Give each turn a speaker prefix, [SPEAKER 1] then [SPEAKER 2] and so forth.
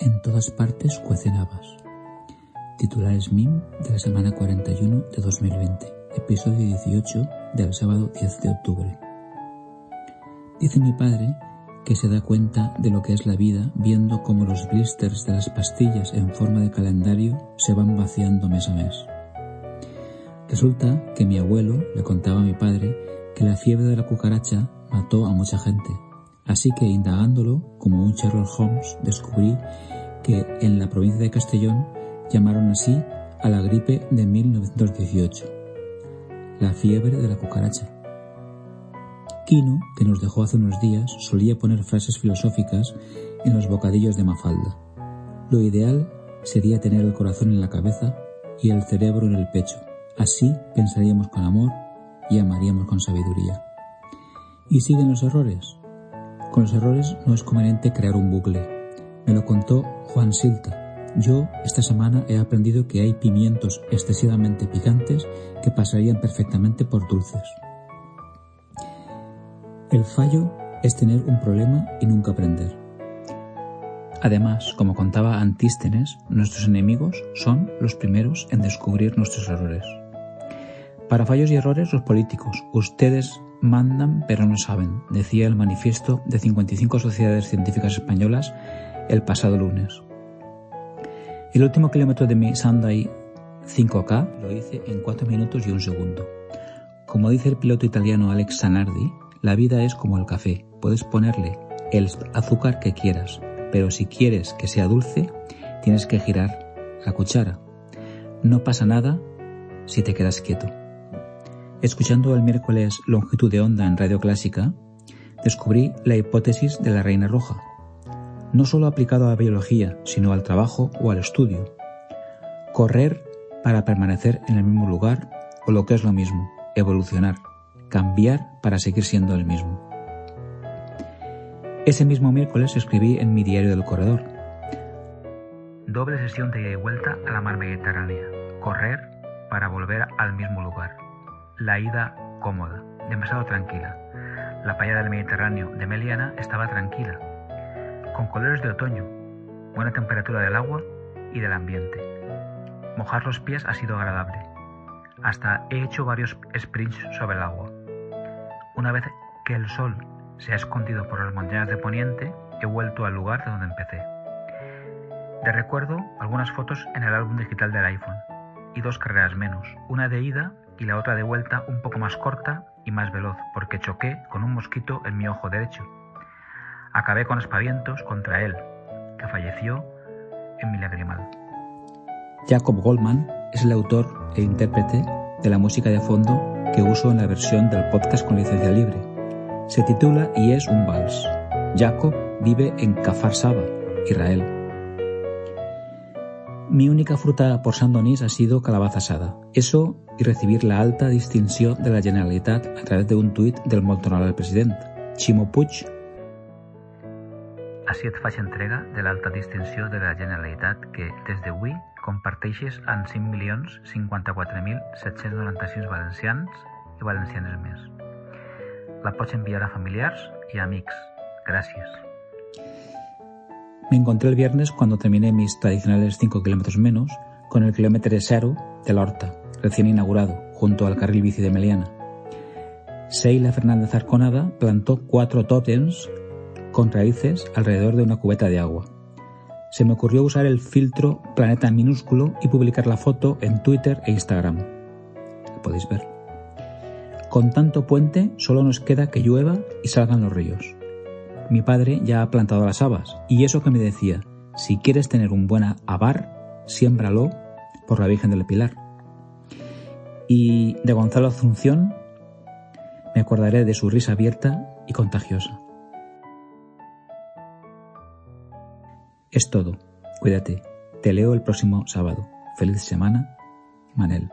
[SPEAKER 1] En todas partes cuecen habas. Titulares MIM de la semana 41 de 2020, episodio 18 del sábado 10 de octubre. Dice mi padre que se da cuenta de lo que es la vida viendo cómo los blisters de las pastillas en forma de calendario se van vaciando mes a mes. Resulta que mi abuelo le contaba a mi padre que la fiebre de la cucaracha mató a mucha gente Así que indagándolo, como un Sherlock Holmes, descubrí que en la provincia de Castellón llamaron así a la gripe de 1918, la fiebre de la cucaracha. Quino, que nos dejó hace unos días, solía poner frases filosóficas en los bocadillos de Mafalda. Lo ideal sería tener el corazón en la cabeza y el cerebro en el pecho. Así pensaríamos con amor y amaríamos con sabiduría. ¿Y siguen los errores? Con los errores no es conveniente crear un bucle. Me lo contó Juan Silta. Yo esta semana he aprendido que hay pimientos excesivamente picantes que pasarían perfectamente por dulces. El fallo es tener un problema y nunca aprender. Además, como contaba Antístenes, nuestros enemigos son los primeros en descubrir nuestros errores. Para fallos y errores, los políticos, ustedes mandan pero no saben, decía el manifiesto de 55 sociedades científicas españolas el pasado lunes. El último kilómetro de mi Sunday 5K lo hice en 4 minutos y un segundo. Como dice el piloto italiano Alex Sanardi, la vida es como el café, puedes ponerle el azúcar que quieras, pero si quieres que sea dulce, tienes que girar la cuchara. No pasa nada si te quedas quieto. Escuchando el miércoles Longitud de Onda en Radio Clásica, descubrí la hipótesis de la reina roja, no solo aplicado a la biología, sino al trabajo o al estudio. Correr para permanecer en el mismo lugar o lo que es lo mismo, evolucionar, cambiar para seguir siendo el mismo. Ese mismo miércoles escribí en mi diario del corredor. Doble sesión de ida y vuelta a la mar Mediterránea. Correr para volver al mismo lugar. La ida cómoda, demasiado tranquila. La playa del Mediterráneo de Meliana estaba tranquila, con colores de otoño, buena temperatura del agua y del ambiente. Mojar los pies ha sido agradable. Hasta he hecho varios sprints sobre el agua. Una vez que el sol se ha escondido por las montañas de Poniente, he vuelto al lugar de donde empecé. De recuerdo algunas fotos en el álbum digital del iPhone y dos carreras menos, una de ida y la otra de vuelta un poco más corta y más veloz, porque choqué con un mosquito en mi ojo derecho. Acabé con aspavientos contra él, que falleció en mi lagrimal. Jacob Goldman es el autor e intérprete de la música de fondo que uso en la versión del podcast con licencia libre. Se titula Y es un vals. Jacob vive en Kafar Saba, Israel. Mi única fruta por San Donís ha sido calabaza asada. Eso y recibir la alta distinción de la Generalitat a través de un tuit del molt honorable president, Ximo Puig. Així et faig entrega de l'alta distinció de la Generalitat que, des d'avui, comparteixes amb 5.054.796 valencians i valencianes més. La pots enviar a familiars i amics. Gràcies. Me encontré el viernes cuando terminé mis tradicionales 5 kilómetros menos con el kilómetro cero de la Horta, recién inaugurado, junto al carril bici de Meliana. Seila Fernández Arconada plantó cuatro tótems con raíces alrededor de una cubeta de agua. Se me ocurrió usar el filtro planeta minúsculo y publicar la foto en Twitter e Instagram. Podéis ver. Con tanto puente solo nos queda que llueva y salgan los ríos mi padre ya ha plantado las habas, y eso que me decía, si quieres tener un buen avar, siémbralo por la Virgen del Pilar. Y de Gonzalo Asunción me acordaré de su risa abierta y contagiosa. Es todo. Cuídate. Te leo el próximo sábado. Feliz semana. Manel.